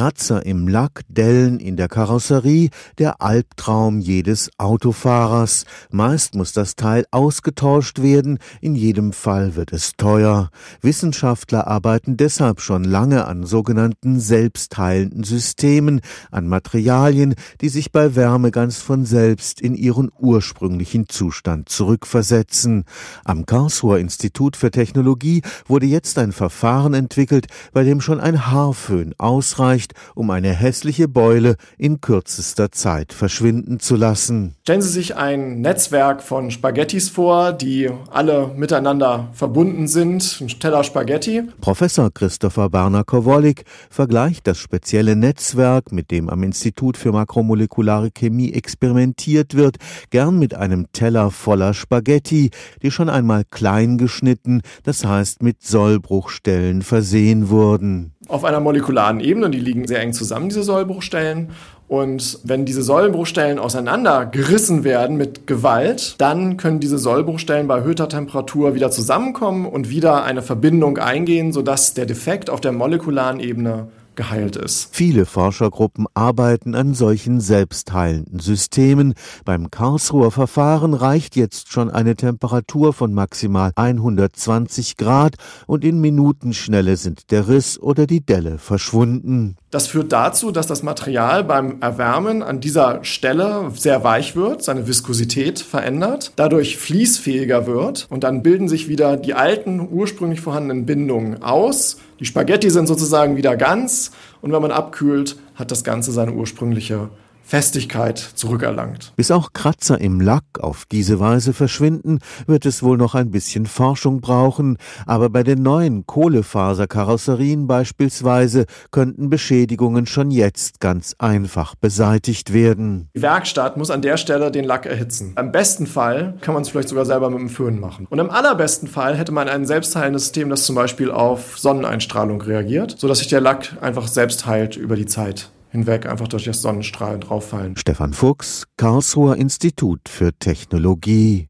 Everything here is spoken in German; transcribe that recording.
Kratzer im Lack, Dellen in der Karosserie, der Albtraum jedes Autofahrers. Meist muss das Teil ausgetauscht werden, in jedem Fall wird es teuer. Wissenschaftler arbeiten deshalb schon lange an sogenannten selbstheilenden Systemen, an Materialien, die sich bei Wärme ganz von selbst in ihren ursprünglichen Zustand zurückversetzen. Am Karlsruher Institut für Technologie wurde jetzt ein Verfahren entwickelt, bei dem schon ein Haarföhn ausreicht, um eine hässliche Beule in kürzester Zeit verschwinden zu lassen. Stellen Sie sich ein Netzwerk von Spaghettis vor, die alle miteinander verbunden sind, ein Teller Spaghetti. Professor Christopher Barner-Kowolik vergleicht das spezielle Netzwerk, mit dem am Institut für makromolekulare Chemie experimentiert wird, gern mit einem Teller voller Spaghetti, die schon einmal klein geschnitten, das heißt mit Sollbruchstellen versehen wurden auf einer molekularen Ebene, die liegen sehr eng zusammen, diese Sollbruchstellen. Und wenn diese Sollbruchstellen auseinandergerissen werden mit Gewalt, dann können diese Sollbruchstellen bei erhöhter Temperatur wieder zusammenkommen und wieder eine Verbindung eingehen, sodass der Defekt auf der molekularen Ebene geheilt ist. Viele Forschergruppen arbeiten an solchen selbstheilenden Systemen. Beim Karlsruher Verfahren reicht jetzt schon eine Temperatur von maximal 120 Grad und in Minutenschnelle sind der Riss oder die Delle verschwunden. Das führt dazu, dass das Material beim Erwärmen an dieser Stelle sehr weich wird, seine Viskosität verändert, dadurch fließfähiger wird und dann bilden sich wieder die alten ursprünglich vorhandenen Bindungen aus. Die Spaghetti sind sozusagen wieder ganz und wenn man abkühlt, hat das Ganze seine ursprüngliche Festigkeit zurückerlangt. Bis auch Kratzer im Lack auf diese Weise verschwinden, wird es wohl noch ein bisschen Forschung brauchen, aber bei den neuen Kohlefaserkarosserien beispielsweise könnten Beschädigungen schon jetzt ganz einfach beseitigt werden. Die Werkstatt muss an der Stelle den Lack erhitzen. Im besten Fall kann man es vielleicht sogar selber mit dem Föhn machen. Und im allerbesten Fall hätte man ein selbstheilendes System, das zum Beispiel auf Sonneneinstrahlung reagiert, sodass sich der Lack einfach selbst heilt über die Zeit hinweg einfach durch das Sonnenstrahlen drauffallen. Stefan Fuchs, Karlsruher Institut für Technologie